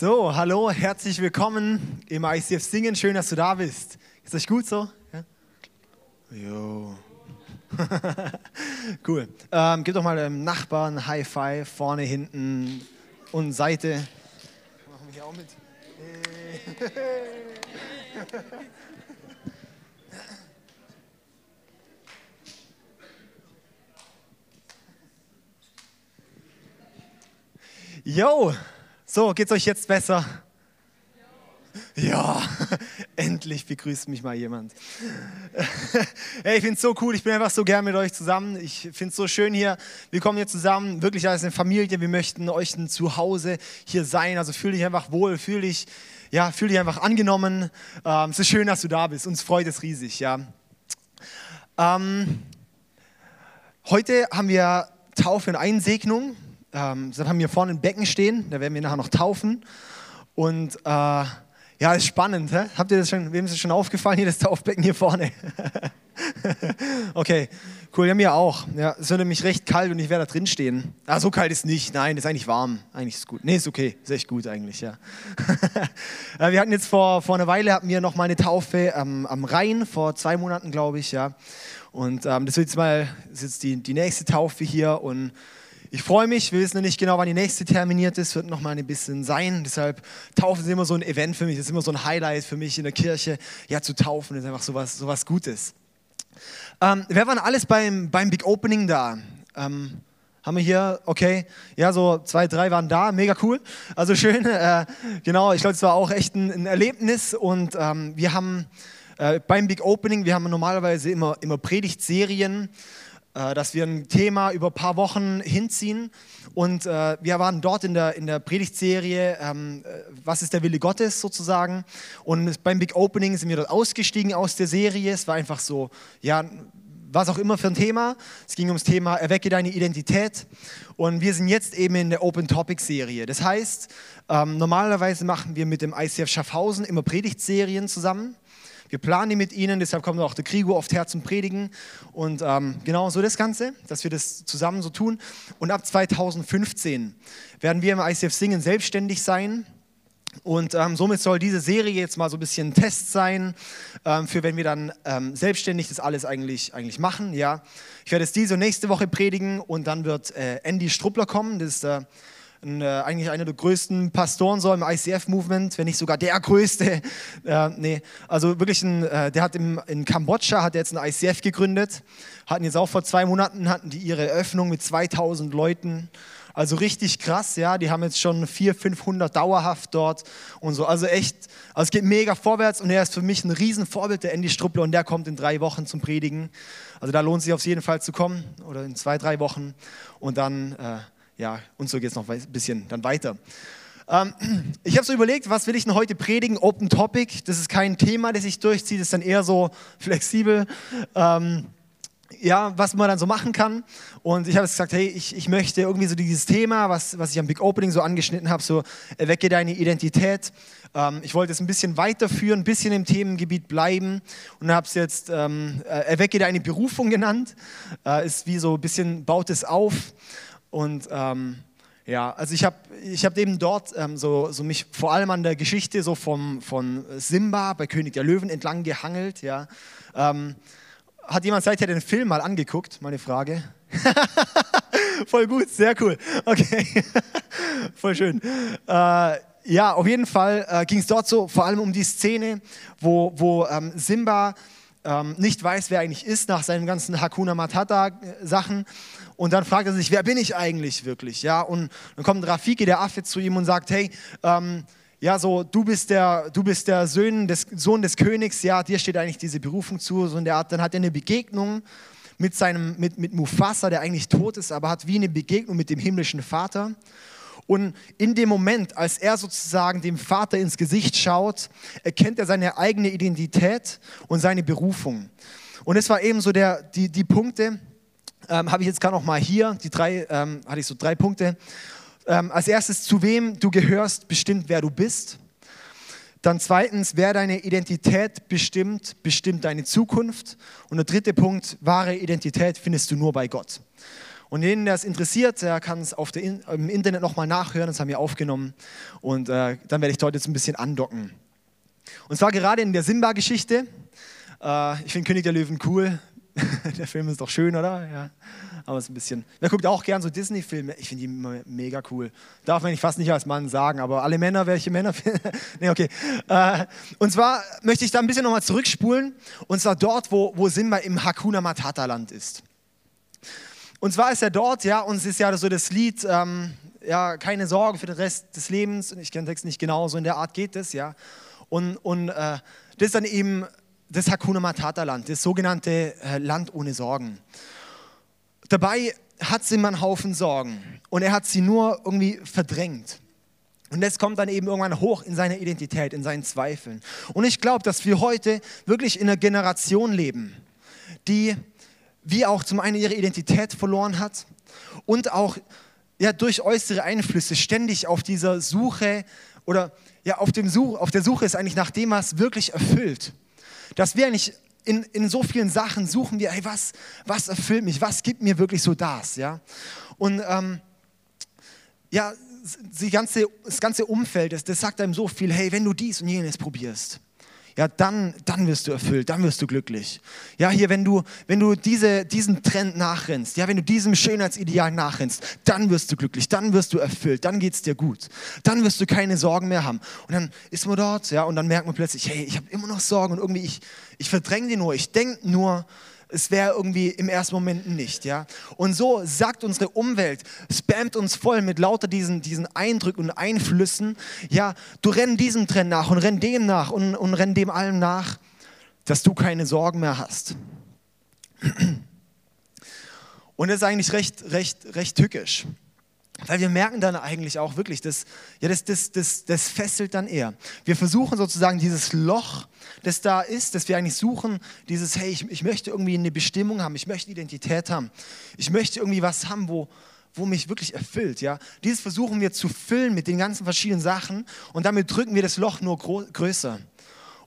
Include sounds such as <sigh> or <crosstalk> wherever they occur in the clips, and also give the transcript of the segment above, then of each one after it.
So, hallo, herzlich willkommen im ICF Singen. Schön, dass du da bist. Ist euch gut so? Ja? Jo. <laughs> cool. Ähm, gib doch mal dem Nachbarn High Five, vorne, hinten und Seite. Machen wir hier auch mit. Jo, <laughs> so, geht's euch jetzt besser? Ja, <laughs> endlich begrüßt mich mal jemand. <laughs> Hey, ich finde es so cool, ich bin einfach so gern mit euch zusammen. Ich finde es so schön hier. Wir kommen hier zusammen, wirklich als eine Familie. Wir möchten euch ein Zuhause hier sein. Also fühl dich einfach wohl, fühl dich, ja, fühl dich einfach angenommen. Ähm, es ist schön, dass du da bist. Uns freut es riesig, ja. Ähm, heute haben wir Taufe und Einsegnung. Ähm, dann haben wir vorne ein Becken stehen, da werden wir nachher noch taufen. Und äh, ja, ist spannend. Hä? Habt ihr das schon, wem ist das schon aufgefallen, hier das Taufbecken hier vorne? <laughs> okay, cool, ja, mir auch. Ja, es wird nämlich recht kalt und ich werde da drin stehen. Ah, so kalt ist nicht, nein, ist eigentlich warm. Eigentlich ist es gut. Nee, ist okay, ist echt gut eigentlich, ja. <laughs> wir hatten jetzt vor, vor einer Weile, hatten wir noch mal eine Taufe ähm, am Rhein, vor zwei Monaten, glaube ich, ja. Und ähm, das wird jetzt mal, ist jetzt die, die nächste Taufe hier und ich freue mich, wir wissen noch nicht genau, wann die nächste terminiert ist, wird noch mal ein bisschen sein. Deshalb Taufen ist immer so ein Event für mich, das ist immer so ein Highlight für mich in der Kirche. Ja, zu taufen ist einfach so was, so was Gutes. Ähm, wer war alles beim, beim Big Opening da? Ähm, haben wir hier, okay, ja, so zwei, drei waren da, mega cool. Also schön, <laughs> äh, genau, ich glaube, es war auch echt ein, ein Erlebnis und ähm, wir haben äh, beim Big Opening, wir haben normalerweise immer, immer Predigtserien dass wir ein Thema über ein paar Wochen hinziehen. Und äh, wir waren dort in der, in der Predigtserie, ähm, äh, was ist der Wille Gottes sozusagen. Und beim Big Opening sind wir dort ausgestiegen aus der Serie. Es war einfach so, ja, was auch immer für ein Thema. Es ging ums Thema Erwecke deine Identität. Und wir sind jetzt eben in der Open Topic Serie. Das heißt, ähm, normalerweise machen wir mit dem ICF Schaffhausen immer Predigtserien zusammen. Wir planen die mit ihnen, deshalb kommt auch der Krigo oft her zum Predigen. Und ähm, genau so das Ganze, dass wir das zusammen so tun. Und ab 2015 werden wir im ICF Singen selbstständig sein. Und ähm, somit soll diese Serie jetzt mal so ein bisschen ein Test sein, ähm, für wenn wir dann ähm, selbstständig das alles eigentlich, eigentlich machen. Ja. Ich werde es diese und nächste Woche predigen und dann wird äh, Andy Struppler kommen. Das ist der ein, äh, eigentlich einer der größten Pastoren so im ICF-Movement, wenn nicht sogar der größte. <laughs> Äh, nee, also wirklich, ein, äh, der hat im, in Kambodscha hat jetzt ein ICF gegründet, hatten jetzt auch vor zwei Monaten hatten die ihre Eröffnung mit 2000 Leuten. Also richtig krass, ja. Die haben jetzt schon 400, 500 dauerhaft dort und so. Also echt, also es geht mega vorwärts und er ist für mich ein Riesenvorbild, der Andy Struppler, und der kommt in drei Wochen zum Predigen. Also da lohnt sich auf jeden Fall zu kommen oder in zwei, drei Wochen und dann. Äh, ja, und so geht es noch ein bisschen dann weiter. Ähm, <clears throat> ich habe so überlegt, was will ich denn heute predigen? Open Topic, das ist kein Thema, das sich durchzieht, das ist dann eher so <laughs> flexibel. Ähm, ja, was man dann so machen kann. Und ich habe gesagt, hey, ich, ich möchte irgendwie so dieses Thema, was, was ich am Big Opening so angeschnitten habe, so erwecke deine Identität. Ähm, ich wollte es ein bisschen weiterführen, ein bisschen im Themengebiet bleiben und habe es jetzt ähm, äh, erwecke deine Berufung genannt. Äh, ist wie so ein bisschen, baut es auf. Und ähm, ja, also ich habe ich hab eben dort ähm, so, so mich vor allem an der Geschichte so vom, von Simba bei König der Löwen entlang gehangelt. Ja. Ähm, hat jemand seither den Film mal angeguckt? Meine Frage. <laughs> Voll gut, sehr cool. Okay, <laughs> voll schön. Äh, ja, auf jeden Fall äh, ging es dort so vor allem um die Szene, wo, wo ähm, Simba ähm, nicht weiß, wer eigentlich ist nach seinen ganzen Hakuna Matata-Sachen und dann fragt er sich, wer bin ich eigentlich wirklich? Ja, und dann kommt Rafiki, der Affe, zu ihm und sagt, hey, ähm, ja, so, du bist der, du bist der Sohn des, Sohn des Königs, ja, dir steht eigentlich diese Berufung zu. So in der Art, dann hat er eine Begegnung mit, seinem, mit, mit Mufasa, der eigentlich tot ist, aber hat wie eine Begegnung mit dem himmlischen Vater. Und in dem Moment, als er sozusagen dem Vater ins Gesicht schaut, erkennt er seine eigene Identität und seine Berufung. Und es war eben so der, die, die Punkte, ähm, habe ich jetzt gerade noch mal hier, die drei, ähm, hatte ich so drei Punkte. Ähm, als erstes, zu wem du gehörst, bestimmt, wer du bist. Dann zweitens, wer deine Identität bestimmt, bestimmt deine Zukunft. Und der dritte Punkt, wahre Identität findest du nur bei Gott. Und jeden, der es interessiert, der kann es auf der In im Internet nochmal nachhören, das haben wir aufgenommen. Und äh, dann werde ich dort jetzt ein bisschen andocken. Und zwar gerade in der Simba-Geschichte. Äh, ich finde König der Löwen cool. <laughs> der Film ist doch schön, oder? Ja. Aber es ist ein bisschen. Wer guckt auch gern so Disney-Filme? Ich finde die immer mega cool. Darf man fast nicht als Mann sagen, aber alle Männer, welche Männer? <laughs> nee, okay. Äh, und zwar möchte ich da ein bisschen nochmal zurückspulen. Und zwar dort, wo, wo Simba im Hakuna Matata-Land ist. Und zwar ist er dort, ja, und es ist ja so das Lied, ähm, ja, keine Sorge für den Rest des Lebens. Ich kenne den Text nicht genau, so in der Art geht es, ja. Und, und äh, das ist dann eben das Hakuna Matata Land, das sogenannte äh, Land ohne Sorgen. Dabei hat Simba einen Haufen Sorgen und er hat sie nur irgendwie verdrängt. Und das kommt dann eben irgendwann hoch in seiner Identität, in seinen Zweifeln. Und ich glaube, dass wir heute wirklich in einer Generation leben, die wie auch zum einen ihre Identität verloren hat und auch ja, durch äußere Einflüsse ständig auf dieser Suche oder ja, auf, dem Such, auf der Suche ist eigentlich nach dem, was wirklich erfüllt. Dass wir eigentlich in, in so vielen Sachen suchen wir, hey, was, was erfüllt mich, was gibt mir wirklich so das, ja. Und ähm, ja, ganze, das ganze Umfeld, das, das sagt einem so viel, hey, wenn du dies und jenes probierst, ja, dann, dann wirst du erfüllt, dann wirst du glücklich. Ja, hier, wenn du, wenn du diese, diesen Trend nachrennst, ja, wenn du diesem Schönheitsideal nachrennst, dann wirst du glücklich, dann wirst du erfüllt, dann geht es dir gut. Dann wirst du keine Sorgen mehr haben. Und dann ist man dort, ja, und dann merkt man plötzlich, hey, ich habe immer noch Sorgen und irgendwie, ich, ich verdränge die nur, ich denke nur, es wäre irgendwie im ersten Moment nicht. Ja? Und so sagt unsere Umwelt, spammt uns voll mit lauter diesen, diesen Eindrücken und Einflüssen. Ja, du renn diesem Trend nach und renn dem nach und, und renn dem allem nach, dass du keine Sorgen mehr hast. Und das ist eigentlich recht, recht, recht tückisch. Weil wir merken dann eigentlich auch wirklich, dass, ja, das, das, das, das fesselt dann eher. Wir versuchen sozusagen dieses Loch, das da ist, das wir eigentlich suchen, dieses, hey, ich, ich möchte irgendwie eine Bestimmung haben, ich möchte Identität haben, ich möchte irgendwie was haben, wo, wo mich wirklich erfüllt. Ja? Dieses versuchen wir zu füllen mit den ganzen verschiedenen Sachen und damit drücken wir das Loch nur größer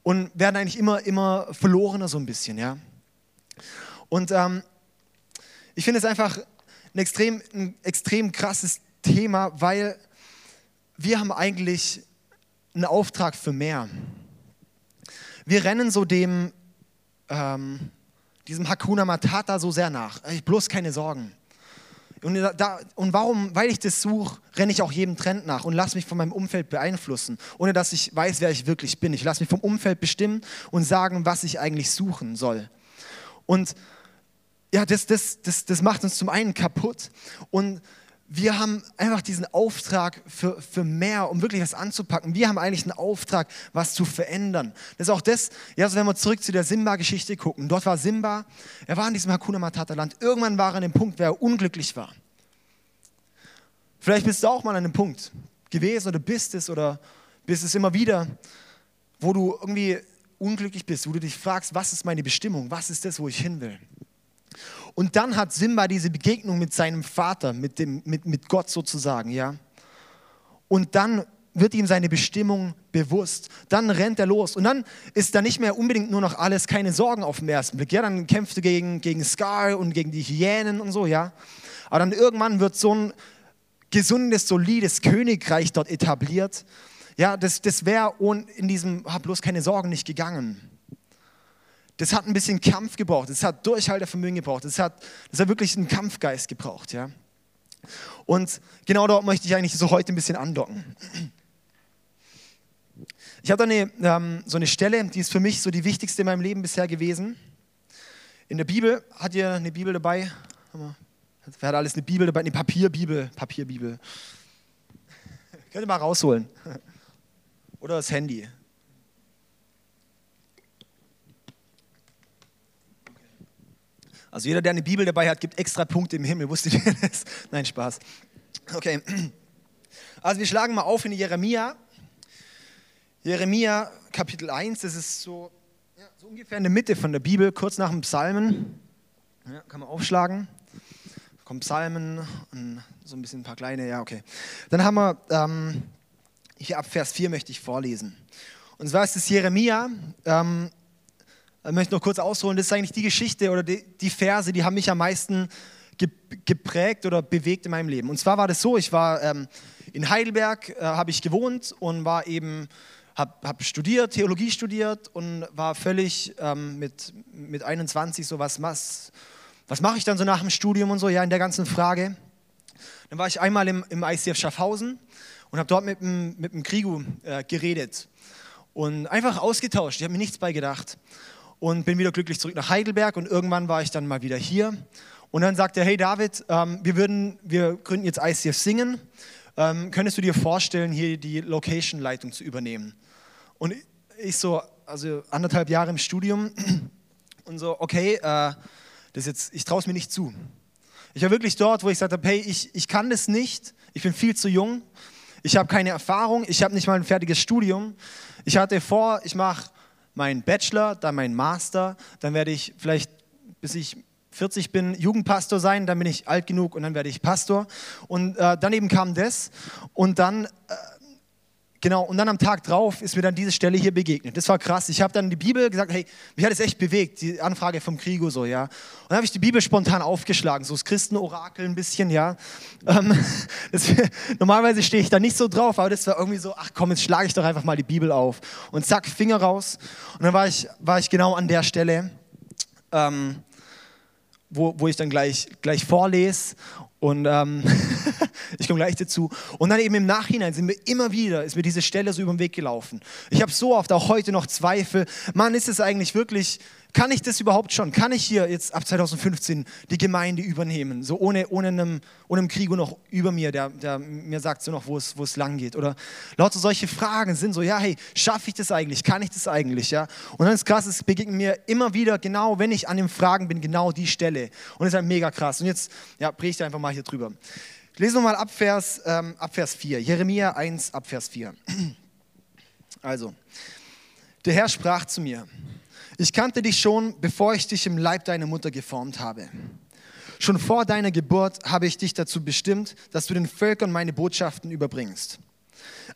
und werden eigentlich immer, immer verlorener so ein bisschen. Ja? Und ähm, ich finde es einfach ein extrem, ein extrem krasses Thema, weil wir haben eigentlich einen Auftrag für mehr. Wir rennen so dem, ähm, diesem Hakuna Matata so sehr nach. Ich bloß keine Sorgen. Und, da, und warum? Weil ich das suche, renne ich auch jedem Trend nach und lasse mich von meinem Umfeld beeinflussen, ohne dass ich weiß, wer ich wirklich bin. Ich lasse mich vom Umfeld bestimmen und sagen, was ich eigentlich suchen soll. Und ja, das, das, das, das macht uns zum einen kaputt und wir haben einfach diesen Auftrag für, für mehr, um wirklich was anzupacken. Wir haben eigentlich einen Auftrag, was zu verändern. Das ist auch das, ja, also wenn wir zurück zu der Simba-Geschichte gucken. Dort war Simba, er war in diesem Hakuna Matata-Land. Irgendwann war er an dem Punkt, wo er unglücklich war. Vielleicht bist du auch mal an dem Punkt gewesen oder bist es oder bist es immer wieder, wo du irgendwie unglücklich bist, wo du dich fragst, was ist meine Bestimmung, was ist das, wo ich hin will. Und dann hat Simba diese Begegnung mit seinem Vater, mit, dem, mit, mit Gott sozusagen, ja. Und dann wird ihm seine Bestimmung bewusst. Dann rennt er los. Und dann ist da nicht mehr unbedingt nur noch alles, keine Sorgen auf den ersten Blick. Ja, dann kämpft er gegen, gegen Scar und gegen die Hyänen und so, ja. Aber dann irgendwann wird so ein gesundes, solides Königreich dort etabliert. Ja, das, das wäre in diesem, hab bloß keine Sorgen nicht gegangen das hat ein bisschen Kampf gebraucht, das hat Durchhaltevermögen gebraucht, das hat, das hat wirklich einen Kampfgeist gebraucht. Ja? Und genau dort möchte ich eigentlich so heute ein bisschen andocken. Ich habe da eine, ähm, so eine Stelle, die ist für mich so die wichtigste in meinem Leben bisher gewesen. In der Bibel, hat ihr eine Bibel dabei? Wer hat alles eine Bibel dabei? Eine Papierbibel, Papierbibel. <laughs> Könnt ihr mal rausholen. Oder das Handy. Also jeder, der eine Bibel dabei hat, gibt extra Punkte im Himmel. <laughs> Wusstet ihr das? Nein, Spaß. Okay. Also wir schlagen mal auf in Jeremia. Jeremia Kapitel 1, das ist so, ja, so ungefähr in der Mitte von der Bibel, kurz nach dem Psalmen. Ja, kann man aufschlagen. Da kommen Psalmen und so ein bisschen ein paar kleine, ja, okay. Dann haben wir, ähm, hier ab Vers 4 möchte ich vorlesen. Und zwar ist es Jeremia, ähm, möchte noch kurz ausholen, das ist eigentlich die Geschichte oder die, die Verse, die haben mich am meisten geprägt oder bewegt in meinem Leben. Und zwar war das so, ich war ähm, in Heidelberg, äh, habe ich gewohnt und war eben, habe hab studiert, Theologie studiert und war völlig ähm, mit, mit 21 so, was, was, was mache ich dann so nach dem Studium und so, ja, in der ganzen Frage. Dann war ich einmal im, im ICF Schaffhausen und habe dort mit dem, mit dem Krigu äh, geredet und einfach ausgetauscht. Ich habe mir nichts bei gedacht und bin wieder glücklich zurück nach Heidelberg und irgendwann war ich dann mal wieder hier und dann sagte er, hey David, ähm, wir, würden, wir gründen jetzt ICF Singen, ähm, könntest du dir vorstellen, hier die Location-Leitung zu übernehmen? Und ich so, also anderthalb Jahre im Studium <clears throat> und so, okay, äh, das jetzt, ich traue es mir nicht zu. Ich war wirklich dort, wo ich gesagt habe, hey, ich, ich kann das nicht, ich bin viel zu jung, ich habe keine Erfahrung, ich habe nicht mal ein fertiges Studium. Ich hatte vor, ich mache meinen Bachelor, dann meinen Master, dann werde ich vielleicht, bis ich 40 bin, Jugendpastor sein, dann bin ich alt genug und dann werde ich Pastor. Und äh, daneben kam das und dann... Äh, Genau, und dann am Tag drauf ist mir dann diese Stelle hier begegnet. Das war krass. Ich habe dann die Bibel gesagt, hey, mich hat es echt bewegt, die Anfrage vom Krigo so, ja. Und dann habe ich die Bibel spontan aufgeschlagen, so das Christenorakel ein bisschen, ja. Ähm, <laughs> das, normalerweise stehe ich da nicht so drauf, aber das war irgendwie so, ach komm, jetzt schlage ich doch einfach mal die Bibel auf. Und zack, Finger raus. Und dann war ich, war ich genau an der Stelle, ähm, wo, wo ich dann gleich, gleich vorlese. Und ähm, <laughs> ich komme gleich dazu. Und dann eben im Nachhinein sind wir immer wieder, ist mir diese Stelle so über den Weg gelaufen. Ich habe so oft auch heute noch Zweifel. Mann, ist es eigentlich wirklich kann ich das überhaupt schon? Kann ich hier jetzt ab 2015 die Gemeinde übernehmen? So ohne, ohne, einem, ohne einem Krieg noch über mir, der, der mir sagt so noch, wo es, wo es lang geht. Oder lauter solche Fragen sind so, ja, hey, schaffe ich das eigentlich? Kann ich das eigentlich? Ja? Und dann ist krass, es begegnet mir immer wieder genau, wenn ich an den Fragen bin, genau die Stelle. Und das ist halt mega krass. Und jetzt ja, predige ich einfach mal hier drüber. Ich lese nochmal ab Vers, ähm, ab Vers 4. Jeremia 1, ab Vers 4. Also, der Herr sprach zu mir, ich kannte dich schon, bevor ich dich im Leib deiner Mutter geformt habe. Schon vor deiner Geburt habe ich dich dazu bestimmt, dass du den Völkern meine Botschaften überbringst.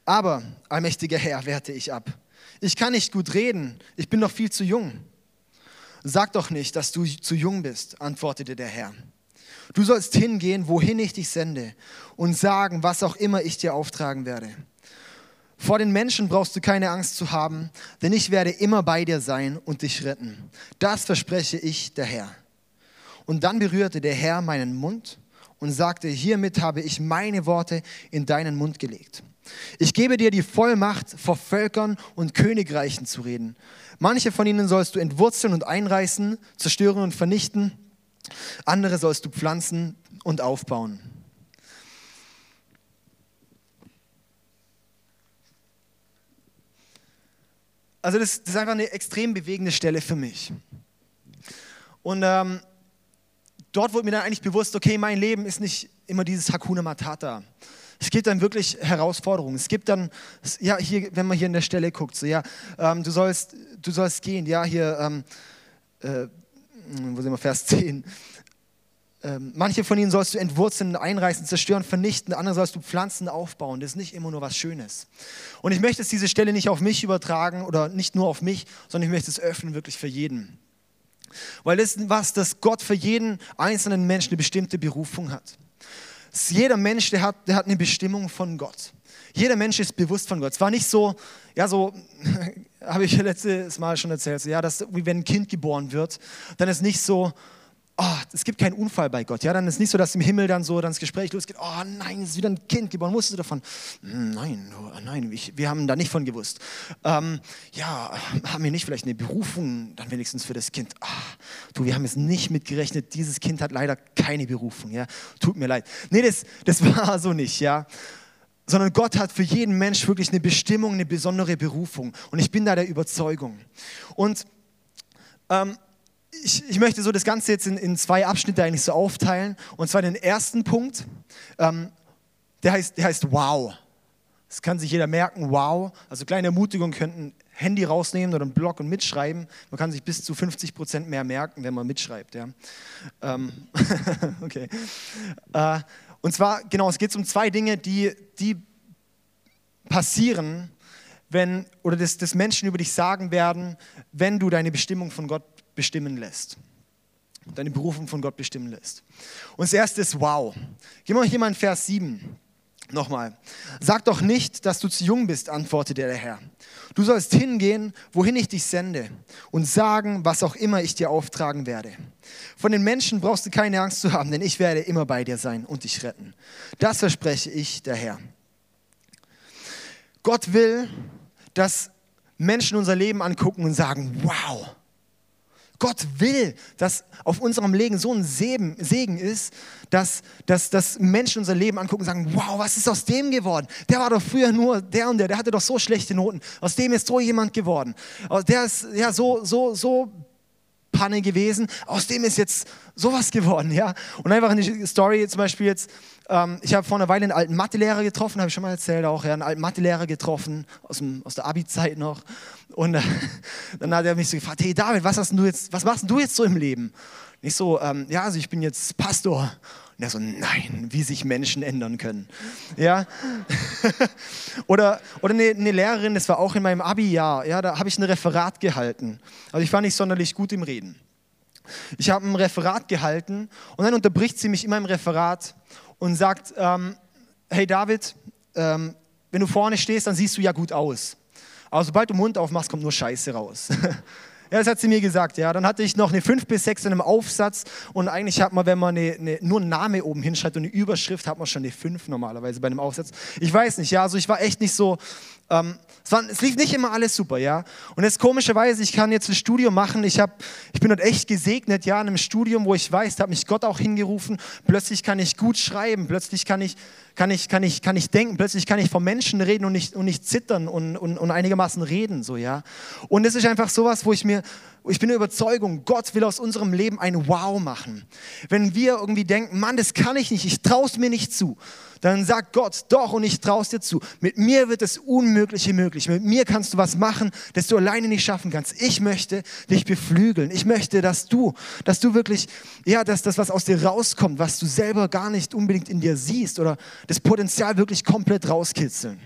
Aber, allmächtiger Herr, wehrte ich ab. Ich kann nicht gut reden, ich bin noch viel zu jung. Sag doch nicht, dass du zu jung bist, antwortete der Herr. Du sollst hingehen, wohin ich dich sende, und sagen, was auch immer ich dir auftragen werde. Vor den Menschen brauchst du keine Angst zu haben, denn ich werde immer bei dir sein und dich retten. Das verspreche ich, der Herr. Und dann berührte der Herr meinen Mund und sagte, hiermit habe ich meine Worte in deinen Mund gelegt. Ich gebe dir die Vollmacht, vor Völkern und Königreichen zu reden. Manche von ihnen sollst du entwurzeln und einreißen, zerstören und vernichten. Andere sollst du pflanzen und aufbauen. Also das, das, ist einfach eine extrem bewegende Stelle für mich. Und ähm, dort wurde mir dann eigentlich bewusst, okay, mein Leben ist nicht immer dieses Hakuna Matata. Es gibt dann wirklich Herausforderungen. Es gibt dann, ja, hier, wenn man hier an der Stelle guckt, so, ja, ähm, du, sollst, du sollst gehen, ja, hier, ähm, äh, wo sind wir, Vers 10. Ähm, manche von ihnen sollst du entwurzeln, einreißen, zerstören, vernichten, andere sollst du pflanzen, aufbauen. Das ist nicht immer nur was Schönes. Und ich möchte jetzt diese Stelle nicht auf mich übertragen oder nicht nur auf mich, sondern ich möchte es öffnen wirklich für jeden. Weil das ist was, dass Gott für jeden einzelnen Menschen eine bestimmte Berufung hat. Jeder Mensch, der hat, der hat eine Bestimmung von Gott. Jeder Mensch ist bewusst von Gott. Es war nicht so, ja, so <laughs> habe ich letztes Mal schon erzählt, so, ja, dass, wie wenn ein Kind geboren wird, dann ist nicht so, oh, es gibt keinen Unfall bei Gott. Ja, dann ist nicht so, dass im Himmel dann so dann das Gespräch losgeht. Oh nein, es ist wieder ein Kind geboren. Wusstest du davon? Hm, nein, oh, nein, ich, wir haben da nicht von gewusst. Ähm, ja, haben wir nicht vielleicht eine Berufung dann wenigstens für das Kind? Ach, du, wir haben es nicht mitgerechnet. Dieses Kind hat leider keine Berufung. Ja, tut mir leid. Nee, das, das <laughs> war so nicht. Ja sondern Gott hat für jeden Mensch wirklich eine Bestimmung, eine besondere Berufung. Und ich bin da der Überzeugung. Und ähm, ich, ich, möchte so das Ganze jetzt in, in, zwei Abschnitte eigentlich so aufteilen. Und zwar den ersten Punkt, ähm, der, heißt, der heißt Wow. Das kann sich jeder merken, wow. Also kleine Ermutigungen könnten Handy rausnehmen oder einen Blog und mitschreiben. Man kann sich bis zu 50 Prozent mehr merken, wenn man mitschreibt. Ja. Ähm, <laughs> okay. Äh, und zwar, genau, es geht um zwei Dinge, die, die passieren, wenn, oder das, das Menschen über dich sagen werden, wenn du deine Bestimmung von Gott bestimmen lässt. deine Berufung von Gott bestimmen lässt. Und das erste ist wow. Gehen wir hier mal in Vers 7. Nochmal. Sag doch nicht, dass du zu jung bist, antwortete der Herr. Du sollst hingehen, wohin ich dich sende, und sagen, was auch immer ich dir auftragen werde. Von den Menschen brauchst du keine Angst zu haben, denn ich werde immer bei dir sein und dich retten. Das verspreche ich, der Herr. Gott will, dass Menschen unser Leben angucken und sagen, wow, Gott will, dass auf unserem Leben so ein Segen ist, dass, dass, dass Menschen unser Leben angucken und sagen, wow, was ist aus dem geworden? Der war doch früher nur der und der, der hatte doch so schlechte Noten. Aus dem ist so jemand geworden. Der ist ja so, so, so Panne gewesen. Aus dem ist jetzt sowas geworden, ja. Und einfach eine Story, zum Beispiel jetzt, ähm, ich habe vor einer Weile einen alten Mathelehrer getroffen, habe ich schon mal erzählt auch, ja, einen alten Mathelehrer getroffen, aus, dem, aus der Abi-Zeit noch. Und äh, <laughs> dann hat er mich so gefragt, hey David, was, hast du jetzt, was machst du jetzt so im Leben? Und ich so, ähm, ja, also ich bin jetzt Pastor. Und er so, nein, wie sich Menschen ändern können. Ja? <laughs> oder oder eine, eine, Lehrerin, das war auch in meinem Abi-Jahr, ja, da habe ich ein Referat gehalten. Also ich war nicht sonderlich gut im Reden. Ich habe ein Referat gehalten und dann unterbricht sie mich in meinem Referat und sagt, ähm, hey David, ähm, wenn du vorne stehst, dann siehst du ja gut aus. Aber sobald du Mund aufmachst, kommt nur Scheiße raus. <laughs> Ja, das hat sie mir gesagt. Ja, dann hatte ich noch eine 5 bis 6 in einem Aufsatz und eigentlich hat man, wenn man eine, eine, nur einen Namen oben hinschreibt und eine Überschrift, hat man schon eine 5 normalerweise bei einem Aufsatz. Ich weiß nicht, ja, also ich war echt nicht so, ähm, es, war, es, lief nicht immer alles super, ja. Und jetzt komischerweise, ich kann jetzt ein Studium machen. Ich, hab, ich bin dort echt gesegnet, ja, in einem Studium, wo ich weiß, da hat mich Gott auch hingerufen. Plötzlich kann ich gut schreiben, plötzlich kann ich, kann ich, kann ich, kann ich denken, plötzlich kann ich vom Menschen reden und nicht, und nicht zittern und, und, und einigermaßen reden, so, ja. Und es ist einfach sowas, wo ich mir, ich bin der Überzeugung, Gott will aus unserem Leben ein Wow machen. Wenn wir irgendwie denken, Mann, das kann ich nicht, ich traue es mir nicht zu, dann sagt Gott, doch und ich traue es dir zu. Mit mir wird das Unmögliche möglich. Mit mir kannst du was machen, das du alleine nicht schaffen kannst. Ich möchte dich beflügeln. Ich möchte, dass du, dass du wirklich, ja, dass das, was aus dir rauskommt, was du selber gar nicht unbedingt in dir siehst oder das Potenzial wirklich komplett rauskitzeln.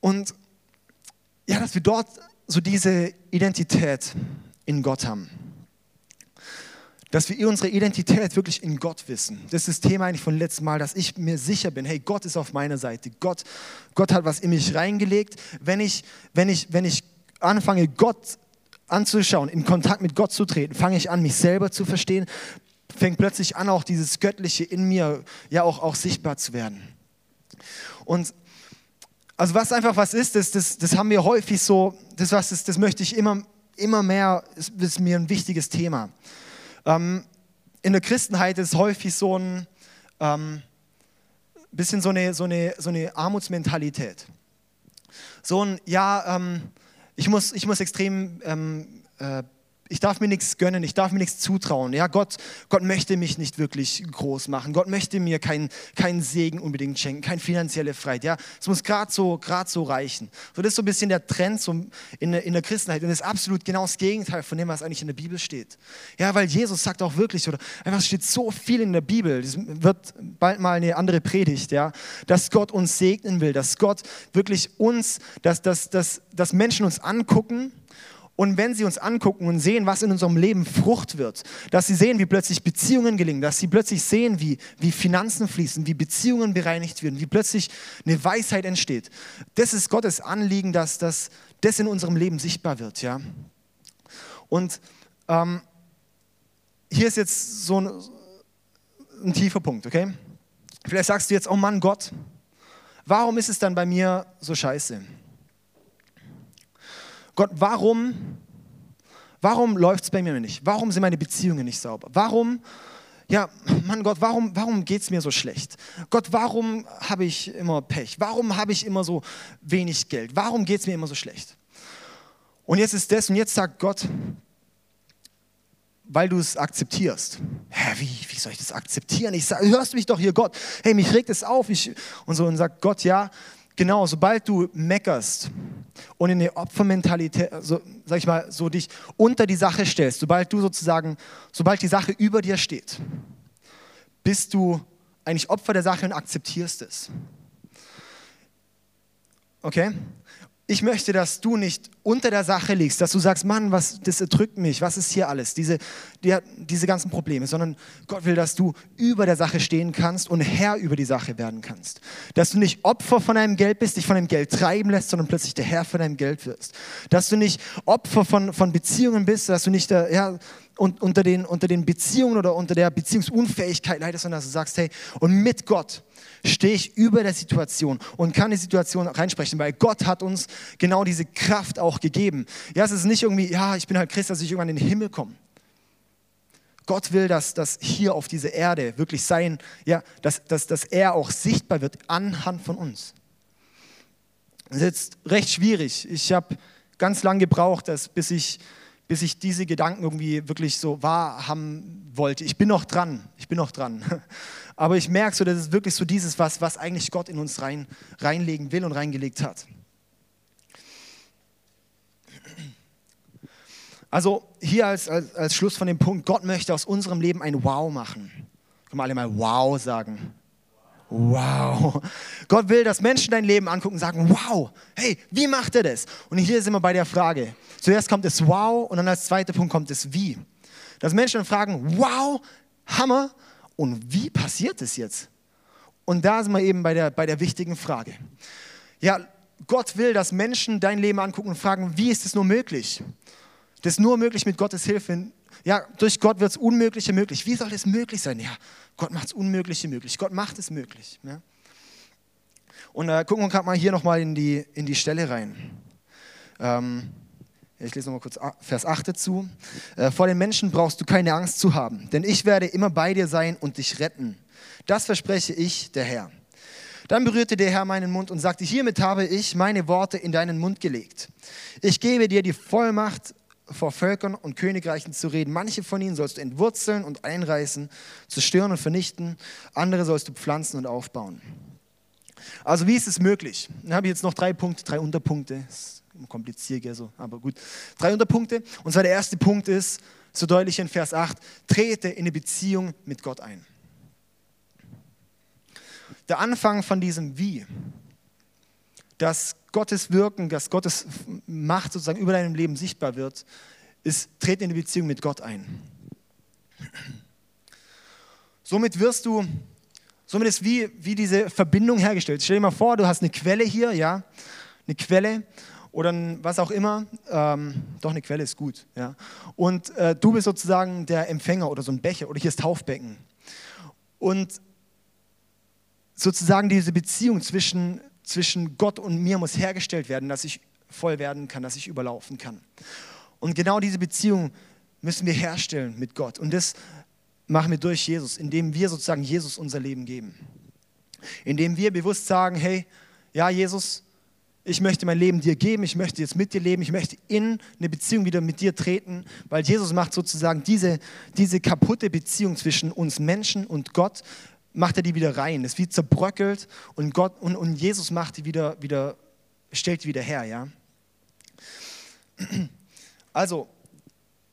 Und ja, dass wir dort so diese Identität in Gott haben dass wir unsere Identität wirklich in Gott wissen. Das ist das Thema eigentlich von letztem Mal, dass ich mir sicher bin, hey, Gott ist auf meiner Seite. Gott, Gott hat was in mich reingelegt. Wenn ich, wenn ich, wenn ich anfange, Gott anzuschauen, in Kontakt mit Gott zu treten, fange ich an, mich selber zu verstehen, fängt plötzlich an, auch dieses Göttliche in mir ja auch, auch sichtbar zu werden. Und also was einfach was ist, das, das, das haben wir häufig so, das, was ist, das möchte ich immer, immer mehr, ist, ist mir ein wichtiges Thema. Ähm, in der Christenheit ist häufig so ein ähm, bisschen so eine, so, eine, so eine Armutsmentalität. So ein, ja, ähm, ich, muss, ich muss extrem ähm, äh, ich darf mir nichts gönnen, ich darf mir nichts zutrauen. Ja, Gott, Gott möchte mich nicht wirklich groß machen. Gott möchte mir keinen kein Segen unbedingt schenken, keine finanzielle Freiheit. Ja, es muss gerade so, so reichen. So, das ist so ein bisschen der Trend so in, in der Christenheit und das ist absolut genau das Gegenteil von dem, was eigentlich in der Bibel steht. Ja, weil Jesus sagt auch wirklich, oder einfach steht so viel in der Bibel, das wird bald mal eine andere Predigt, ja, dass Gott uns segnen will, dass Gott wirklich uns, dass, dass, dass, dass Menschen uns angucken und wenn sie uns angucken und sehen, was in unserem Leben Frucht wird, dass sie sehen, wie plötzlich Beziehungen gelingen, dass sie plötzlich sehen, wie, wie Finanzen fließen, wie Beziehungen bereinigt werden, wie plötzlich eine Weisheit entsteht. Das ist Gottes Anliegen, dass das, das in unserem Leben sichtbar wird. Ja? Und ähm, hier ist jetzt so ein, ein tiefer Punkt, okay? Vielleicht sagst du jetzt, oh Mann, Gott, warum ist es dann bei mir so scheiße? Gott, warum, warum läuft es bei mir nicht? Warum sind meine Beziehungen nicht sauber? Warum, ja, Mann Gott, warum, warum geht es mir so schlecht? Gott, warum habe ich immer Pech? Warum habe ich immer so wenig Geld? Warum geht es mir immer so schlecht? Und jetzt ist das, und jetzt sagt Gott, weil du es akzeptierst. Hä, wie, wie soll ich das akzeptieren? Ich sage, hörst du mich doch hier, Gott. Hey, mich regt es auf. Ich, und so und sagt Gott, ja, genau, sobald du meckerst und in eine Opfermentalität, so, sag ich mal, so dich unter die Sache stellst, sobald du sozusagen, sobald die Sache über dir steht, bist du eigentlich Opfer der Sache und akzeptierst es. Okay? Ich möchte, dass du nicht unter der Sache liegst, dass du sagst, Mann, was, das erdrückt mich, was ist hier alles, diese, die, diese ganzen Probleme, sondern Gott will, dass du über der Sache stehen kannst und Herr über die Sache werden kannst. Dass du nicht Opfer von deinem Geld bist, dich von deinem Geld treiben lässt, sondern plötzlich der Herr von deinem Geld wirst. Dass du nicht Opfer von, von Beziehungen bist, dass du nicht der, ja, und unter den, unter den Beziehungen oder unter der Beziehungsunfähigkeit leidest, sondern dass du sagst, hey, und mit Gott stehe ich über der Situation und kann die Situation reinsprechen, weil Gott hat uns genau diese Kraft auch gegeben. Ja, es ist nicht irgendwie, ja, ich bin halt Christ, dass ich irgendwann in den Himmel komme. Gott will, dass, dass hier auf dieser Erde wirklich sein, ja, dass, dass, dass er auch sichtbar wird anhand von uns. Das ist jetzt recht schwierig. Ich habe ganz lange gebraucht, dass, bis ich bis ich diese Gedanken irgendwie wirklich so wahrhaben wollte. Ich bin noch dran, ich bin noch dran. <laughs> Aber ich merke so, das ist wirklich so dieses, was, was eigentlich Gott in uns rein, reinlegen will und reingelegt hat. Also hier als, als, als Schluss von dem Punkt, Gott möchte aus unserem Leben ein Wow machen. Können wir alle mal Wow sagen? Wow. Gott will, dass Menschen dein Leben angucken und sagen, wow, hey, wie macht er das? Und hier sind wir bei der Frage. Zuerst kommt das Wow und dann als zweiter Punkt kommt das Wie. Dass Menschen dann fragen, wow, Hammer, und wie passiert das jetzt? Und da sind wir eben bei der, bei der wichtigen Frage. Ja, Gott will, dass Menschen dein Leben angucken und fragen, wie ist es nur möglich? Das ist nur möglich mit Gottes Hilfe. Ja, durch Gott wird es Unmögliche möglich. Wie soll das möglich sein? Ja, Gott macht es Unmögliche möglich. Gott macht es möglich. Ja? Und äh, gucken wir gerade mal hier nochmal in die, in die Stelle rein. Ähm, ich lese nochmal kurz Vers 8 dazu. Äh, vor den Menschen brauchst du keine Angst zu haben, denn ich werde immer bei dir sein und dich retten. Das verspreche ich, der Herr. Dann berührte der Herr meinen Mund und sagte, hiermit habe ich meine Worte in deinen Mund gelegt. Ich gebe dir die Vollmacht, vor Völkern und Königreichen zu reden. Manche von ihnen sollst du entwurzeln und einreißen, zerstören und vernichten. Andere sollst du pflanzen und aufbauen. Also wie ist es möglich? Dann habe ich jetzt noch drei Punkte, drei Unterpunkte. Das ist kompliziert, so, aber gut. Drei Unterpunkte. Und zwar der erste Punkt ist, so deutlich in Vers 8, trete in eine Beziehung mit Gott ein. Der Anfang von diesem Wie, dass Gottes Wirken, dass Gottes Macht sozusagen über deinem Leben sichtbar wird, ist, trete in die Beziehung mit Gott ein. Somit wirst du, somit ist wie, wie diese Verbindung hergestellt. Stell dir mal vor, du hast eine Quelle hier, ja, eine Quelle oder was auch immer. Ähm, doch, eine Quelle ist gut, ja. Und äh, du bist sozusagen der Empfänger oder so ein Becher oder hier ist Taufbecken. Und sozusagen diese Beziehung zwischen zwischen Gott und mir muss hergestellt werden, dass ich voll werden kann, dass ich überlaufen kann. Und genau diese Beziehung müssen wir herstellen mit Gott. Und das machen wir durch Jesus, indem wir sozusagen Jesus unser Leben geben. Indem wir bewusst sagen, hey, ja Jesus, ich möchte mein Leben dir geben, ich möchte jetzt mit dir leben, ich möchte in eine Beziehung wieder mit dir treten, weil Jesus macht sozusagen diese, diese kaputte Beziehung zwischen uns Menschen und Gott, macht er die wieder rein. Es wird zerbröckelt und, Gott, und, und Jesus macht die wieder, wieder, stellt die wieder her. Ja? <clears throat> Also,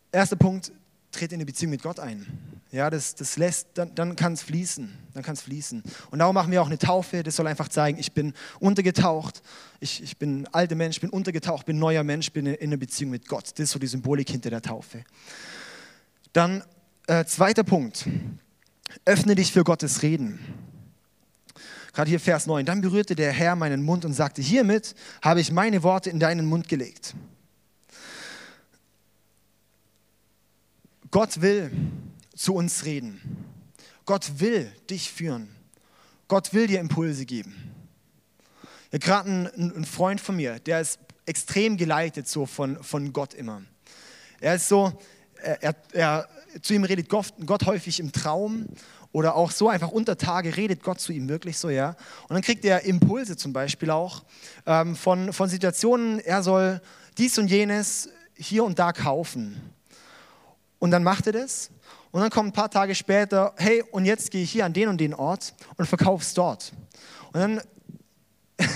erster Punkt, tritt in eine Beziehung mit Gott ein. Ja, das, das lässt, dann, dann kann es fließen. Dann kann es fließen. Und darum machen wir auch eine Taufe. Das soll einfach zeigen, ich bin untergetaucht. Ich, ich bin alter Mensch, bin untergetaucht, bin neuer Mensch, bin in einer Beziehung mit Gott. Das ist so die Symbolik hinter der Taufe. Dann äh, zweiter Punkt. Öffne dich für Gottes Reden. Gerade hier Vers 9. Dann berührte der Herr meinen Mund und sagte, hiermit habe ich meine Worte in deinen Mund gelegt. Gott will zu uns reden. Gott will dich führen. Gott will dir Impulse geben. Ja, Gerade ein, ein, Freund von mir, der ist extrem geleitet so von, von Gott immer. Er ist so, er, er, zu ihm redet Gott, Gott häufig im Traum oder auch so einfach unter Tage redet Gott zu ihm wirklich so, ja. Und dann kriegt er Impulse zum Beispiel auch ähm, von, von Situationen, er soll dies und jenes hier und da kaufen. Und dann macht er das und dann kommt ein paar Tage später, hey, und jetzt gehe ich hier an den und den Ort und verkaufe es dort. Und dann <laughs>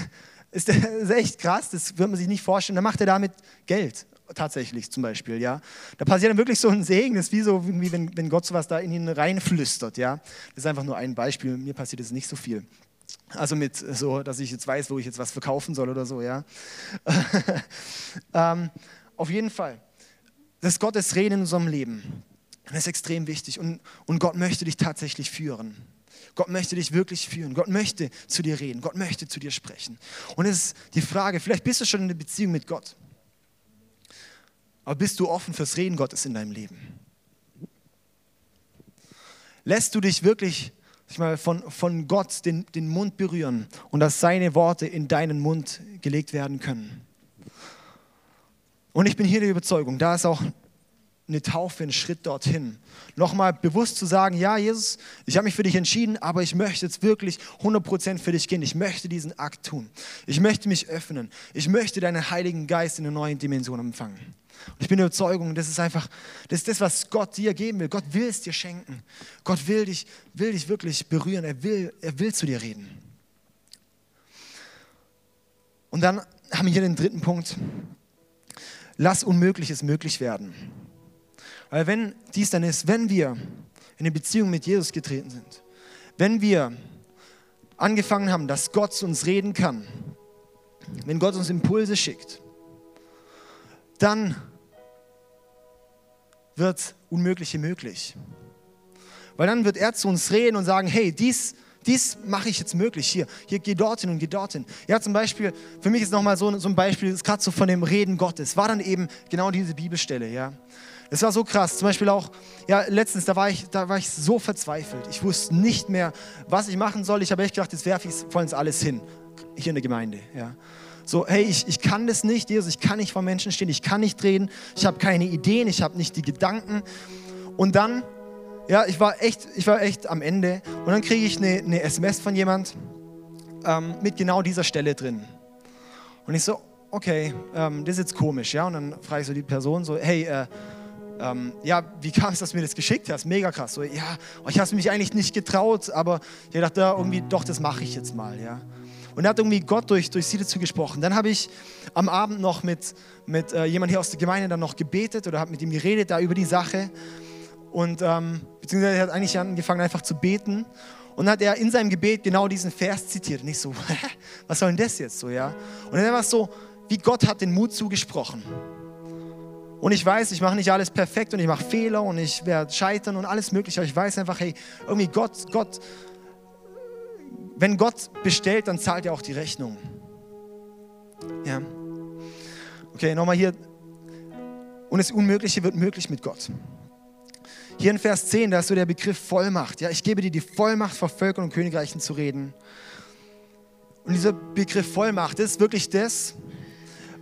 ist das echt krass, das wird man sich nicht vorstellen, dann macht er damit Geld tatsächlich zum Beispiel, ja. Da passiert dann wirklich so ein Segen, das ist wie so, wie wenn, wenn Gott sowas da in ihn reinflüstert, ja. Das ist einfach nur ein Beispiel, mir passiert es nicht so viel. Also mit so, dass ich jetzt weiß, wo ich jetzt was verkaufen soll oder so, ja. <laughs> ähm, auf jeden Fall. Das ist Gottes Reden in unserem Leben. Das ist extrem wichtig. Und, und Gott möchte dich tatsächlich führen. Gott möchte dich wirklich führen. Gott möchte zu dir reden. Gott möchte zu dir sprechen. Und es ist die Frage, vielleicht bist du schon in einer Beziehung mit Gott. Aber bist du offen fürs Reden Gottes in deinem Leben? Lässt du dich wirklich ich mal, von, von Gott den, den Mund berühren und dass seine Worte in deinen Mund gelegt werden können? Und ich bin hier der Überzeugung, da ist auch eine Taufe, ein Schritt dorthin. Nochmal bewusst zu sagen, ja, Jesus, ich habe mich für dich entschieden, aber ich möchte jetzt wirklich 100% für dich gehen. Ich möchte diesen Akt tun. Ich möchte mich öffnen. Ich möchte deinen Heiligen Geist in eine neue Dimension empfangen. Und ich bin der Überzeugung, das ist einfach, das ist das, was Gott dir geben will. Gott will es dir schenken. Gott will dich, will dich wirklich berühren. Er will, er will zu dir reden. Und dann haben wir hier den dritten Punkt. Lass Unmögliches möglich werden. Weil wenn dies dann ist, wenn wir in eine Beziehung mit Jesus getreten sind, wenn wir angefangen haben, dass Gott zu uns reden kann, wenn Gott uns Impulse schickt, dann wird Unmögliche möglich. Weil dann wird er zu uns reden und sagen, hey, dies, dies mache ich jetzt möglich. Hier, hier geh dorthin und geh dorthin. Ja, zum Beispiel, für mich ist nochmal so, so ein Beispiel, gerade so von dem Reden Gottes, war dann eben genau diese Bibelstelle, ja. Es war so krass. Zum Beispiel auch, ja, letztens, da war ich, da war ich so verzweifelt. Ich wusste nicht mehr, was ich machen soll. Ich habe echt gedacht, jetzt werfe ich voll ins alles hin. Hier in der Gemeinde, ja. So, hey, ich, ich kann das nicht, Jesus, ich kann nicht vor Menschen stehen, ich kann nicht reden, ich habe keine Ideen, ich habe nicht die Gedanken. Und dann, ja, ich war echt, ich war echt am Ende. Und dann kriege ich eine, eine SMS von jemand ähm, mit genau dieser Stelle drin. Und ich so, okay, ähm, das ist jetzt komisch, ja. Und dann frage ich so die Person so, hey, äh, ähm, ja, wie kam es, dass du mir das geschickt hast? Mega krass. So, ja, oh, ich habe mich eigentlich nicht getraut, aber ich dachte, ja, irgendwie, doch, das mache ich jetzt mal, ja. Und er hat irgendwie Gott durch, durch sie dazu gesprochen. Dann habe ich am Abend noch mit, mit äh, jemand hier aus der Gemeinde dann noch gebetet oder habe mit ihm geredet da über die Sache. Und ähm, beziehungsweise er hat eigentlich angefangen einfach zu beten. Und dann hat er in seinem Gebet genau diesen Vers zitiert. Und ich so, <laughs> was soll denn das jetzt so, ja? Und dann war es so, wie Gott hat den Mut zugesprochen. Und ich weiß, ich mache nicht alles perfekt und ich mache Fehler und ich werde scheitern und alles mögliche. Aber ich weiß einfach, hey, irgendwie Gott, Gott wenn Gott bestellt, dann zahlt er auch die Rechnung. Ja. Okay, nochmal hier. Und das Unmögliche wird möglich mit Gott. Hier in Vers 10, da ist so der Begriff Vollmacht. Ja, ich gebe dir die Vollmacht, vor Völkern und Königreichen zu reden. Und dieser Begriff Vollmacht ist wirklich das,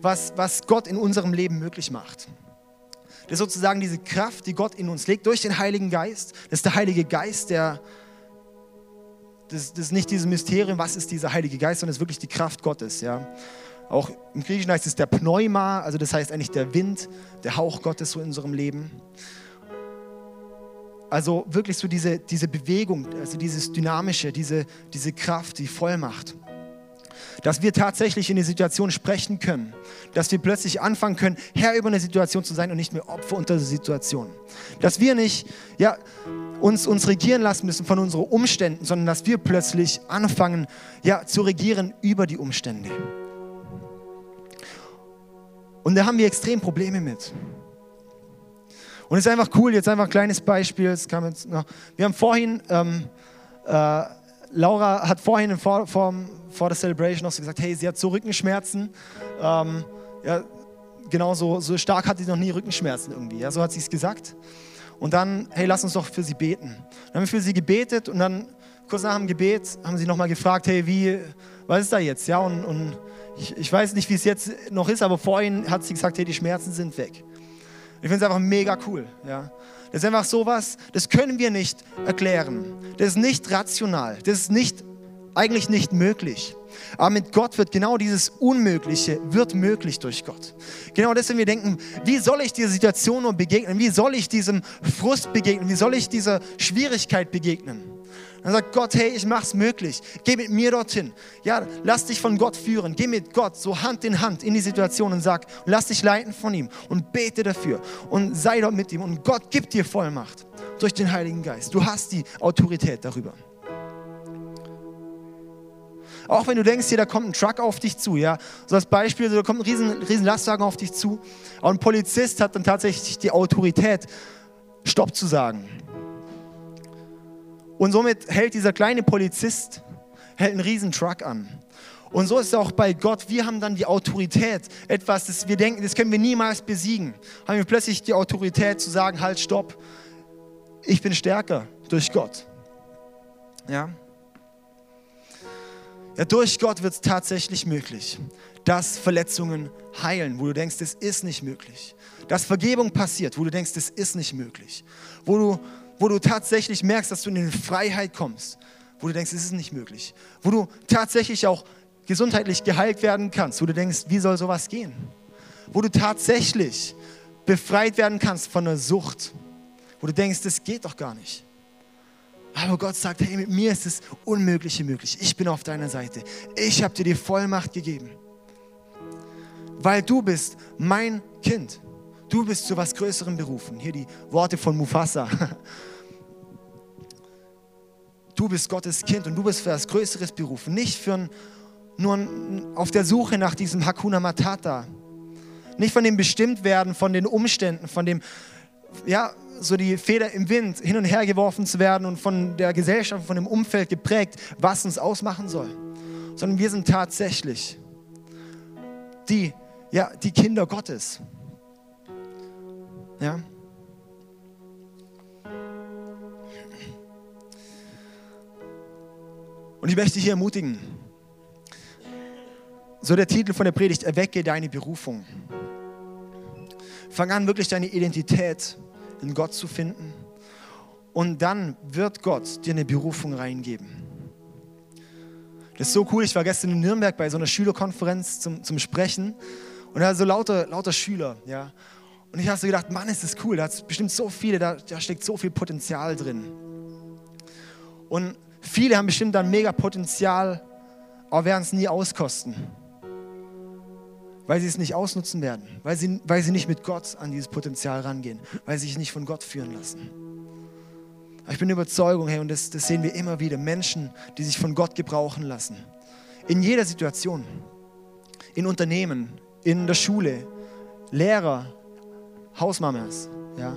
was, was Gott in unserem Leben möglich macht. Das ist sozusagen diese Kraft, die Gott in uns legt durch den Heiligen Geist. Das ist der Heilige Geist, der, das, das ist nicht dieses Mysterium, was ist dieser Heilige Geist, sondern es ist wirklich die Kraft Gottes. Ja. Auch im Griechischen heißt es der Pneuma, also das heißt eigentlich der Wind, der Hauch Gottes so in unserem Leben. Also wirklich so diese, diese Bewegung, also dieses Dynamische, diese, diese Kraft, die Vollmacht. Dass wir tatsächlich in die Situation sprechen können. Dass wir plötzlich anfangen können, Herr über eine Situation zu sein und nicht mehr Opfer unter der Situation. Dass wir nicht, ja, uns, uns regieren lassen müssen von unseren Umständen, sondern dass wir plötzlich anfangen, ja, zu regieren über die Umstände. Und da haben wir extrem Probleme mit. Und es ist einfach cool, jetzt einfach ein kleines Beispiel. Es kam jetzt noch. Wir haben vorhin, ähm, äh, Laura hat vorhin vor, vor, vor der Celebration noch so gesagt, hey, sie hat so Rückenschmerzen. Ähm, ja, genau so, so stark hat sie noch nie Rückenschmerzen irgendwie. Ja, so hat sie es gesagt. Und dann, hey, lass uns doch für sie beten. Dann haben wir für sie gebetet und dann kurz nach dem Gebet haben sie nochmal gefragt, hey, wie, was ist da jetzt? Ja, und, und ich, ich, weiß nicht, wie es jetzt noch ist, aber vorhin hat sie gesagt, hey, die Schmerzen sind weg. Ich finde es einfach mega cool. Ja. Das ist einfach sowas, das können wir nicht erklären. Das ist nicht rational. Das ist nicht, eigentlich nicht möglich. Aber mit Gott wird genau dieses Unmögliche, wird möglich durch Gott. Genau deswegen wir denken, wie soll ich dieser Situation nur begegnen? Wie soll ich diesem Frust begegnen? Wie soll ich dieser Schwierigkeit begegnen? Dann sagt Gott, hey, ich mach's möglich. Geh mit mir dorthin. Ja, lass dich von Gott führen. Geh mit Gott so Hand in Hand in die Situation und sag, lass dich leiten von ihm und bete dafür und sei dort mit ihm. Und Gott gibt dir Vollmacht durch den Heiligen Geist. Du hast die Autorität darüber. Auch wenn du denkst, hier, da kommt ein Truck auf dich zu, ja. So als Beispiel, da kommt ein riesen, riesen Lastwagen auf dich zu. Aber ein Polizist hat dann tatsächlich die Autorität, Stopp zu sagen. Und somit hält dieser kleine Polizist, hält einen riesen Truck an. Und so ist es auch bei Gott. Wir haben dann die Autorität, etwas, das wir denken, das können wir niemals besiegen. Haben wir plötzlich die Autorität zu sagen, halt, stopp, ich bin stärker durch Gott. Ja? Ja, durch Gott wird es tatsächlich möglich, dass Verletzungen heilen, wo du denkst, das ist nicht möglich. Dass Vergebung passiert, wo du denkst, das ist nicht möglich. Wo du, wo du tatsächlich merkst, dass du in die Freiheit kommst, wo du denkst, das ist nicht möglich. Wo du tatsächlich auch gesundheitlich geheilt werden kannst, wo du denkst, wie soll sowas gehen? Wo du tatsächlich befreit werden kannst von einer Sucht, wo du denkst, das geht doch gar nicht. Aber Gott sagt, hey, mit mir ist das Unmögliche möglich. Ich bin auf deiner Seite. Ich habe dir die Vollmacht gegeben. Weil du bist mein Kind. Du bist zu was Größerem berufen. Hier die Worte von Mufasa. <laughs> Du bist Gottes Kind und du bist für was Größeres berufen. Nicht für ein nur auf der Suche nach diesem Hakuna Matata. Nicht von dem Bestimmtwerden, von den Umständen, von dem, ja, so die Feder im Wind hin und her geworfen zu werden und von der Gesellschaft, von dem Umfeld geprägt, was uns ausmachen soll. Sondern wir sind tatsächlich die, ja, die Kinder Gottes. Ja. Und ich möchte dich hier ermutigen, so der Titel von der Predigt, erwecke deine Berufung. Fang an, wirklich deine Identität in Gott zu finden. Und dann wird Gott dir eine Berufung reingeben. Das ist so cool. Ich war gestern in Nürnberg bei so einer Schülerkonferenz zum, zum Sprechen. Und da so lauter, lauter Schüler. Ja. Und ich habe so gedacht, Mann, ist das cool. Da hat bestimmt so viele, da, da steckt so viel Potenzial drin. Und viele haben bestimmt dann mega Potenzial, aber werden es nie auskosten weil sie es nicht ausnutzen werden, weil sie, weil sie nicht mit Gott an dieses Potenzial rangehen, weil sie sich nicht von Gott führen lassen. Aber ich bin Überzeugung, hey, und das, das sehen wir immer wieder, Menschen, die sich von Gott gebrauchen lassen. In jeder Situation, in Unternehmen, in der Schule, Lehrer, Hausmamas, ja.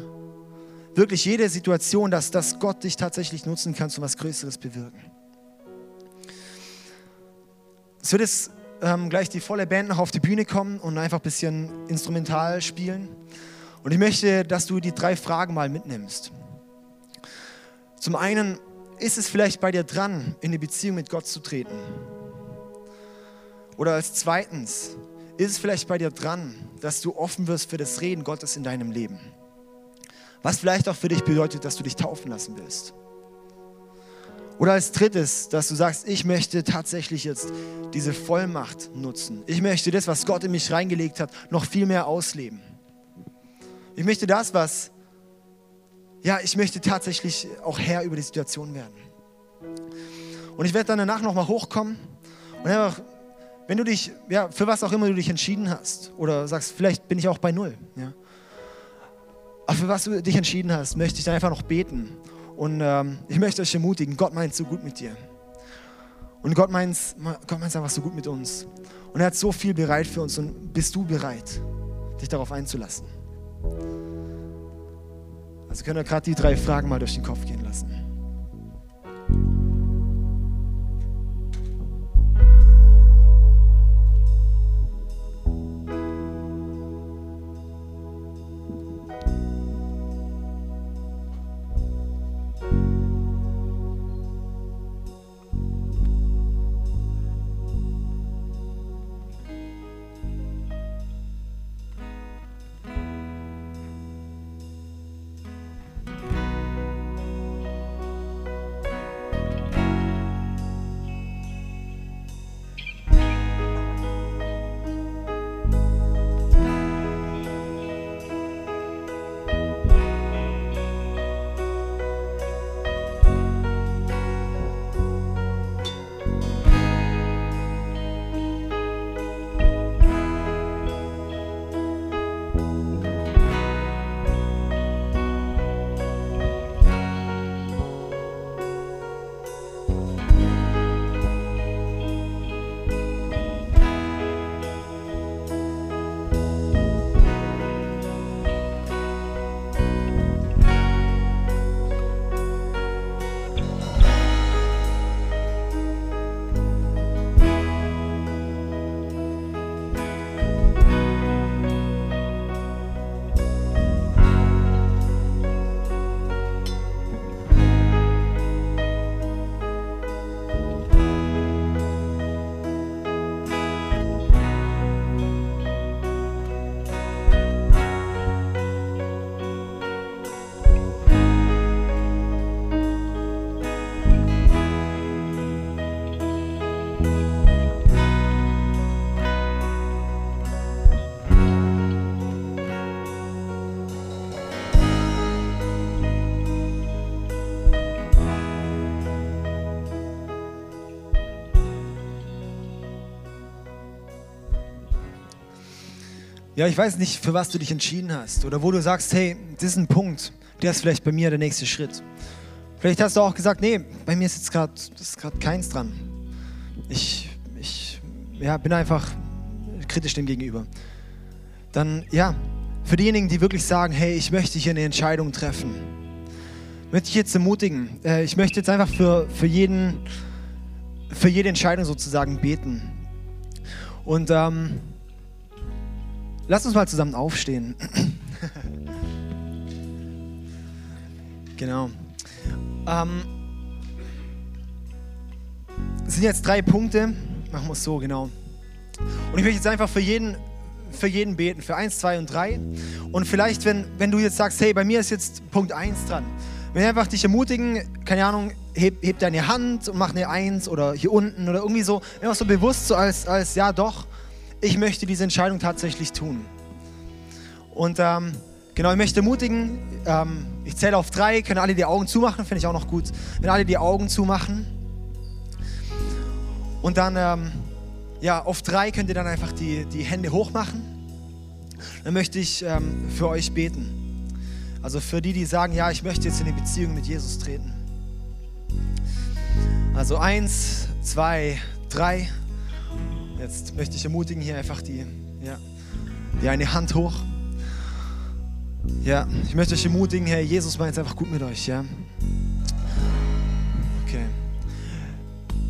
Wirklich jede Situation, dass, dass Gott dich tatsächlich nutzen kann, um was Größeres bewirken. Es wird es ähm, gleich die volle Band noch auf die Bühne kommen und einfach ein bisschen instrumental spielen. Und ich möchte, dass du die drei Fragen mal mitnimmst. Zum einen, ist es vielleicht bei dir dran, in eine Beziehung mit Gott zu treten? Oder als zweitens, ist es vielleicht bei dir dran, dass du offen wirst für das Reden Gottes in deinem Leben? Was vielleicht auch für dich bedeutet, dass du dich taufen lassen willst. Oder als drittes, dass du sagst, ich möchte tatsächlich jetzt diese Vollmacht nutzen. Ich möchte das, was Gott in mich reingelegt hat, noch viel mehr ausleben. Ich möchte das, was, ja, ich möchte tatsächlich auch Herr über die Situation werden. Und ich werde dann danach nochmal hochkommen und einfach, wenn du dich, ja, für was auch immer du dich entschieden hast, oder sagst, vielleicht bin ich auch bei Null, ja. Aber für was du dich entschieden hast, möchte ich dann einfach noch beten und ähm, ich möchte euch ermutigen, Gott meint so gut mit dir. Und Gott meint Gott meint's einfach so gut mit uns. Und er hat so viel bereit für uns. Und bist du bereit, dich darauf einzulassen? Also können wir gerade die drei Fragen mal durch den Kopf gehen lassen. Ja, ich weiß nicht, für was du dich entschieden hast oder wo du sagst, hey, das ist ein Punkt, der ist vielleicht bei mir der nächste Schritt. Vielleicht hast du auch gesagt, nee, bei mir ist jetzt gerade keins dran. Ich, ich ja, bin einfach kritisch dem gegenüber. Dann, ja, für diejenigen, die wirklich sagen, hey, ich möchte hier eine Entscheidung treffen, möchte ich jetzt ermutigen. Äh, ich möchte jetzt einfach für, für, jeden, für jede Entscheidung sozusagen beten. Und ähm, Lass uns mal zusammen aufstehen. genau. Ähm, es sind jetzt drei Punkte. Machen wir es so, genau. Und ich möchte jetzt einfach für jeden, für jeden beten, für eins, zwei und drei. Und vielleicht, wenn, wenn du jetzt sagst, hey, bei mir ist jetzt Punkt eins dran. Wenn einfach dich ermutigen, keine Ahnung, heb, heb deine Hand und mach eine Eins oder hier unten oder irgendwie so, einfach so bewusst, so als, als ja doch, ich möchte diese Entscheidung tatsächlich tun. Und ähm, genau, ich möchte ermutigen, ähm, ich zähle auf drei, können alle die Augen zumachen, finde ich auch noch gut, wenn alle die Augen zumachen. Und dann, ähm, ja, auf drei könnt ihr dann einfach die, die Hände hochmachen. Dann möchte ich ähm, für euch beten. Also für die, die sagen, ja, ich möchte jetzt in eine Beziehung mit Jesus treten. Also eins, zwei, drei. Jetzt möchte ich ermutigen, hier einfach die, ja, die eine Hand hoch. Ja, ich möchte euch ermutigen, Herr Jesus meint es einfach gut mit euch, ja. Okay.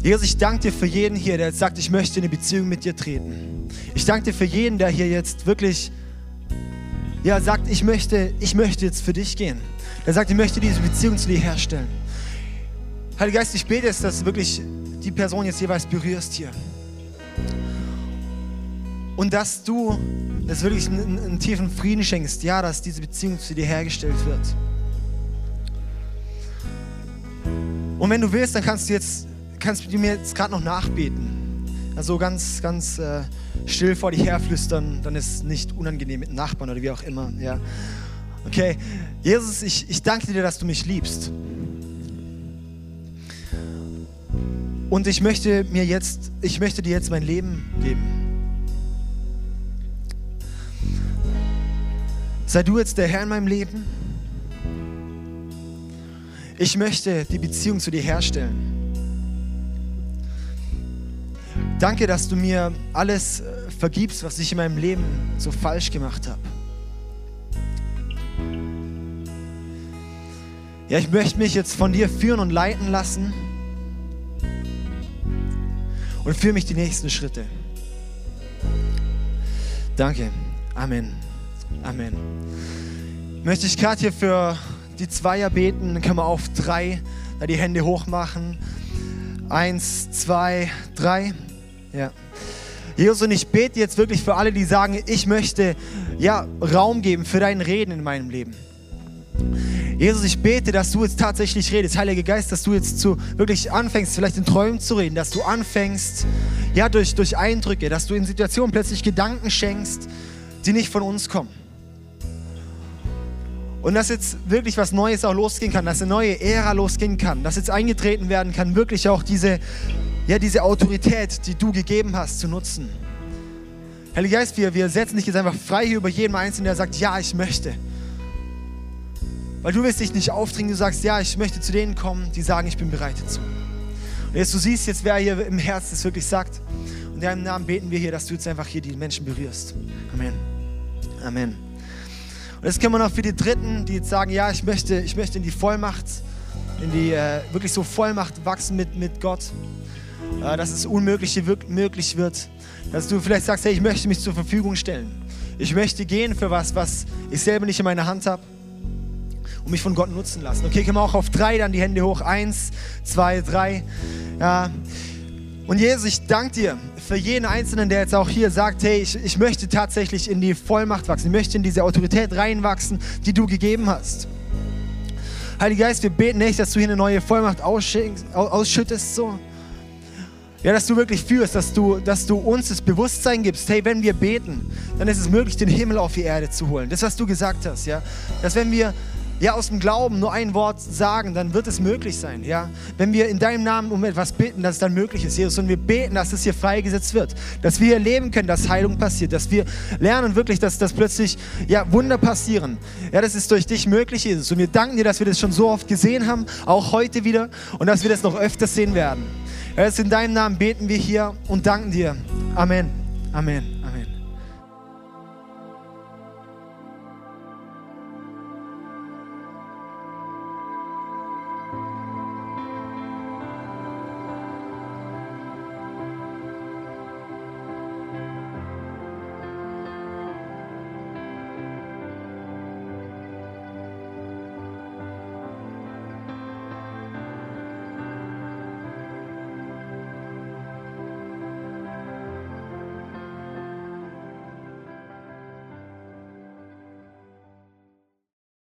Jesus, ich danke dir für jeden hier, der jetzt sagt, ich möchte in eine Beziehung mit dir treten. Ich danke dir für jeden, der hier jetzt wirklich ja, sagt, ich möchte, ich möchte jetzt für dich gehen. Der sagt, ich möchte diese Beziehung zu dir herstellen. Heiliger Geist, ich bete jetzt, dass wirklich die Person jetzt jeweils berührst hier. Und dass du das wirklich einen, einen, tiefen Frieden schenkst, ja, dass diese Beziehung zu dir hergestellt wird. Und wenn du willst, dann kannst du jetzt, kannst du mir jetzt gerade noch nachbeten. Also ganz, ganz äh, still vor dich herflüstern, dann ist nicht unangenehm mit Nachbarn oder wie auch immer. Ja. Okay, Jesus, ich, ich danke dir, dass du mich liebst. Und ich möchte mir jetzt, ich möchte dir jetzt mein Leben geben. Sei du jetzt der Herr in meinem Leben. Ich möchte die Beziehung zu dir herstellen. Danke, dass du mir alles äh, vergibst, was ich in meinem Leben so falsch gemacht habe. Ja, ich möchte mich jetzt von dir führen und leiten lassen und führe mich die nächsten Schritte. Danke. Amen. Amen. Möchte ich gerade hier für die Zweier beten, dann können wir auf drei da die Hände hoch machen. Eins, zwei, drei. Ja. Jesus, und ich bete jetzt wirklich für alle, die sagen, ich möchte ja, Raum geben für dein Reden in meinem Leben. Jesus, ich bete, dass du jetzt tatsächlich redest, Heiliger Geist, dass du jetzt zu wirklich anfängst, vielleicht in Träumen zu reden, dass du anfängst, ja, durch, durch Eindrücke, dass du in Situationen plötzlich Gedanken schenkst, die nicht von uns kommen. Und dass jetzt wirklich was Neues auch losgehen kann, dass eine neue Ära losgehen kann, dass jetzt eingetreten werden kann, wirklich auch diese, ja, diese Autorität, die du gegeben hast, zu nutzen. Heiliger Geist, wir, wir setzen dich jetzt einfach frei hier über jeden Einzelnen, der sagt, ja, ich möchte. Weil du willst dich nicht aufdringen, du sagst, ja, ich möchte zu denen kommen, die sagen, ich bin bereit dazu. Und jetzt du siehst jetzt, wer hier im Herzen das wirklich sagt. Und in deinem Namen beten wir hier, dass du jetzt einfach hier die Menschen berührst. Amen. Amen. Und das können wir noch für die Dritten, die jetzt sagen, ja, ich möchte, ich möchte in die Vollmacht, in die äh, wirklich so Vollmacht wachsen mit, mit Gott, äh, dass das Unmögliche möglich wird. Dass du vielleicht sagst, hey, ich möchte mich zur Verfügung stellen. Ich möchte gehen für was, was ich selber nicht in meiner Hand habe und mich von Gott nutzen lassen. Okay, können wir auch auf drei dann die Hände hoch. Eins, zwei, drei. Ja. Und Jesus, ich danke dir für jeden Einzelnen, der jetzt auch hier sagt, hey, ich, ich möchte tatsächlich in die Vollmacht wachsen, ich möchte in diese Autorität reinwachsen, die du gegeben hast. Heiliger Geist, wir beten nicht, dass du hier eine neue Vollmacht ausschüttest, so. Ja, dass du wirklich führst, dass du, dass du uns das Bewusstsein gibst, hey, wenn wir beten, dann ist es möglich, den Himmel auf die Erde zu holen. Das, was du gesagt hast, ja. Dass wenn wir ja, aus dem Glauben nur ein Wort sagen, dann wird es möglich sein. Ja? Wenn wir in deinem Namen um etwas beten, dass es dann möglich ist, Jesus. Und wir beten, dass es hier freigesetzt wird. Dass wir erleben können, dass Heilung passiert. Dass wir lernen wirklich, dass, dass plötzlich ja, Wunder passieren. Ja, das ist durch dich möglich, Jesus. Und wir danken dir, dass wir das schon so oft gesehen haben, auch heute wieder. Und dass wir das noch öfter sehen werden. Ja, in deinem Namen beten wir hier und danken dir. Amen. Amen.